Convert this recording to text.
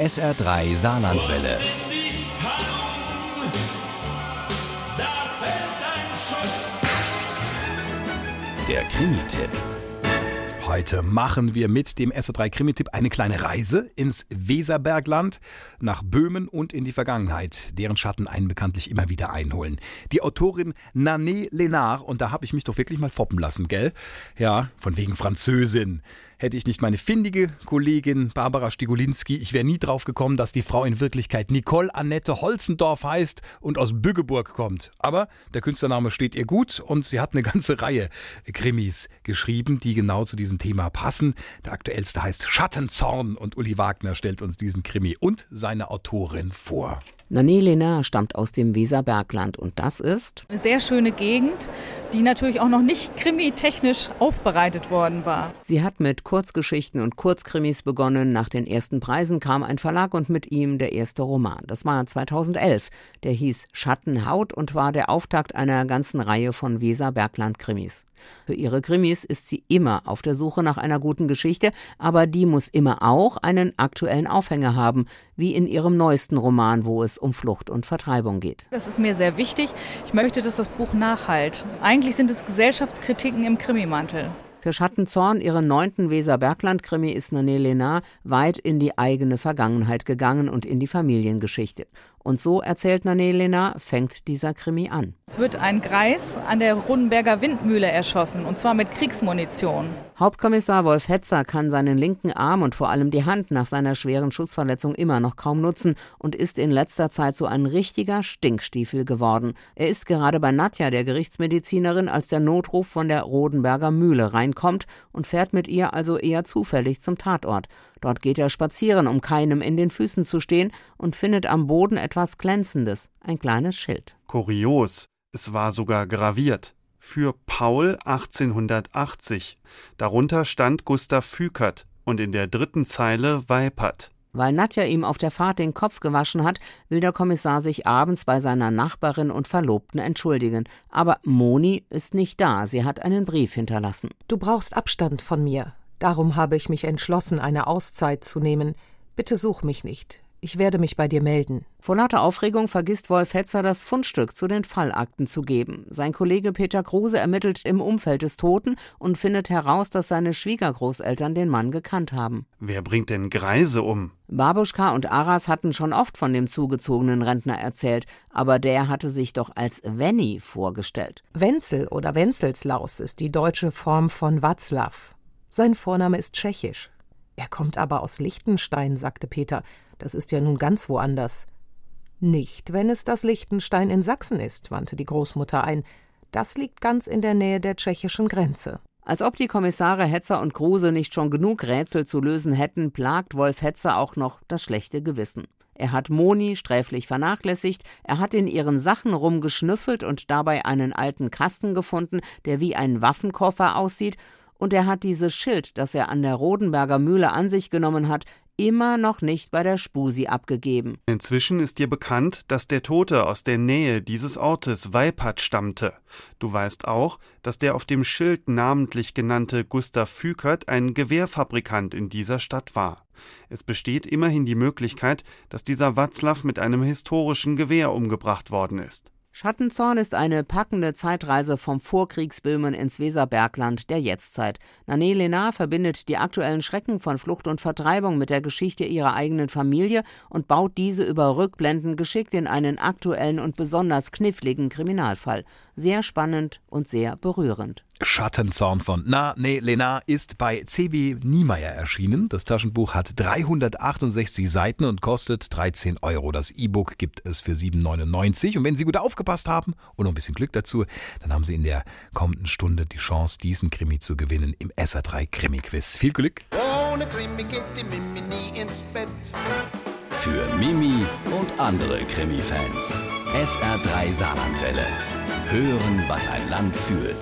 SR3 Saarlandwelle. Der Krimi-Tipp. Heute machen wir mit dem SR3 Krimi-Tipp eine kleine Reise ins Weserbergland, nach Böhmen und in die Vergangenheit, deren Schatten einen bekanntlich immer wieder einholen. Die Autorin Nané Lenard, und da habe ich mich doch wirklich mal foppen lassen, gell? Ja, von wegen Französin hätte ich nicht meine findige Kollegin Barbara Stigulinski, ich wäre nie drauf gekommen, dass die Frau in Wirklichkeit Nicole Annette Holzendorf heißt und aus Büggeburg kommt. Aber der Künstlername steht ihr gut und sie hat eine ganze Reihe Krimis geschrieben, die genau zu diesem Thema passen. Der aktuellste heißt Schattenzorn und Uli Wagner stellt uns diesen Krimi und seine Autorin vor. Nané Lena stammt aus dem Weserbergland und das ist eine sehr schöne Gegend, die natürlich auch noch nicht krimitechnisch aufbereitet worden war. Sie hat mit Kurzgeschichten und Kurzkrimis begonnen. Nach den ersten Preisen kam ein Verlag und mit ihm der erste Roman. Das war 2011. Der hieß Schattenhaut und war der Auftakt einer ganzen Reihe von Weserbergland-Krimis. Für ihre Krimis ist sie immer auf der Suche nach einer guten Geschichte, aber die muss immer auch einen aktuellen Aufhänger haben, wie in ihrem neuesten Roman, wo es um Flucht und Vertreibung geht. Das ist mir sehr wichtig. Ich möchte, dass das Buch nachhalt. Eigentlich sind es Gesellschaftskritiken im Krimimantel. Für Schattenzorn, ihren neunten Weser-Bergland-Krimi, ist Nané Lénard weit in die eigene Vergangenheit gegangen und in die Familiengeschichte. Und so, erzählt Nané Lena, fängt dieser Krimi an. Es wird ein Greis an der Rundenberger Windmühle erschossen, und zwar mit Kriegsmunition. Hauptkommissar Wolf Hetzer kann seinen linken Arm und vor allem die Hand nach seiner schweren Schussverletzung immer noch kaum nutzen und ist in letzter Zeit so ein richtiger Stinkstiefel geworden. Er ist gerade bei Nadja, der Gerichtsmedizinerin, als der Notruf von der Rodenberger Mühle reinkommt und fährt mit ihr also eher zufällig zum Tatort. Dort geht er spazieren, um keinem in den Füßen zu stehen, und findet am Boden etwas Glänzendes, ein kleines Schild. Kurios, es war sogar graviert. Für Paul 1880. Darunter stand Gustav Fükert und in der dritten Zeile Weipert. Weil Nadja ihm auf der Fahrt den Kopf gewaschen hat, will der Kommissar sich abends bei seiner Nachbarin und Verlobten entschuldigen. Aber Moni ist nicht da, sie hat einen Brief hinterlassen. Du brauchst Abstand von mir. Darum habe ich mich entschlossen, eine Auszeit zu nehmen. Bitte such mich nicht. Ich werde mich bei dir melden. Vor lauter Aufregung vergisst Wolf Hetzer, das Fundstück zu den Fallakten zu geben. Sein Kollege Peter Kruse ermittelt im Umfeld des Toten und findet heraus, dass seine Schwiegergroßeltern den Mann gekannt haben. Wer bringt denn Greise um? Babuschka und Aras hatten schon oft von dem zugezogenen Rentner erzählt, aber der hatte sich doch als Wenny vorgestellt. Wenzel oder Wenzelslaus ist die deutsche Form von Watzlaw. Sein Vorname ist tschechisch. Er kommt aber aus Liechtenstein, sagte Peter. Das ist ja nun ganz woanders. Nicht, wenn es das Liechtenstein in Sachsen ist, wandte die Großmutter ein. Das liegt ganz in der Nähe der tschechischen Grenze. Als ob die Kommissare Hetzer und Kruse nicht schon genug Rätsel zu lösen hätten, plagt Wolf Hetzer auch noch das schlechte Gewissen. Er hat Moni sträflich vernachlässigt, er hat in ihren Sachen rumgeschnüffelt und dabei einen alten Kasten gefunden, der wie ein Waffenkoffer aussieht, und er hat dieses Schild, das er an der Rodenberger Mühle an sich genommen hat, immer noch nicht bei der Spusi abgegeben. Inzwischen ist dir bekannt, dass der Tote aus der Nähe dieses Ortes Weipert stammte. Du weißt auch, dass der auf dem Schild namentlich genannte Gustav Fükert ein Gewehrfabrikant in dieser Stadt war. Es besteht immerhin die Möglichkeit, dass dieser Watzlaw mit einem historischen Gewehr umgebracht worden ist. Schattenzorn ist eine packende Zeitreise vom Vorkriegsböhmen ins Weserbergland der Jetztzeit. Nané Lenar verbindet die aktuellen Schrecken von Flucht und Vertreibung mit der Geschichte ihrer eigenen Familie und baut diese über Rückblenden geschickt in einen aktuellen und besonders kniffligen Kriminalfall. Sehr spannend und sehr berührend. Schattenzorn von Na, nee, Lena ist bei CB Niemeyer erschienen. Das Taschenbuch hat 368 Seiten und kostet 13 Euro. Das E-Book gibt es für 7,99. Und wenn Sie gut aufgepasst haben und noch ein bisschen Glück dazu, dann haben Sie in der kommenden Stunde die Chance, diesen Krimi zu gewinnen im SA3 Krimi-Quiz. Viel Glück! Ohne Krimi geht die Mimi nie ins Bett. Für Mimi und andere Krimi-Fans. SR3 Saarlandwelle. Hören, was ein Land fühlt.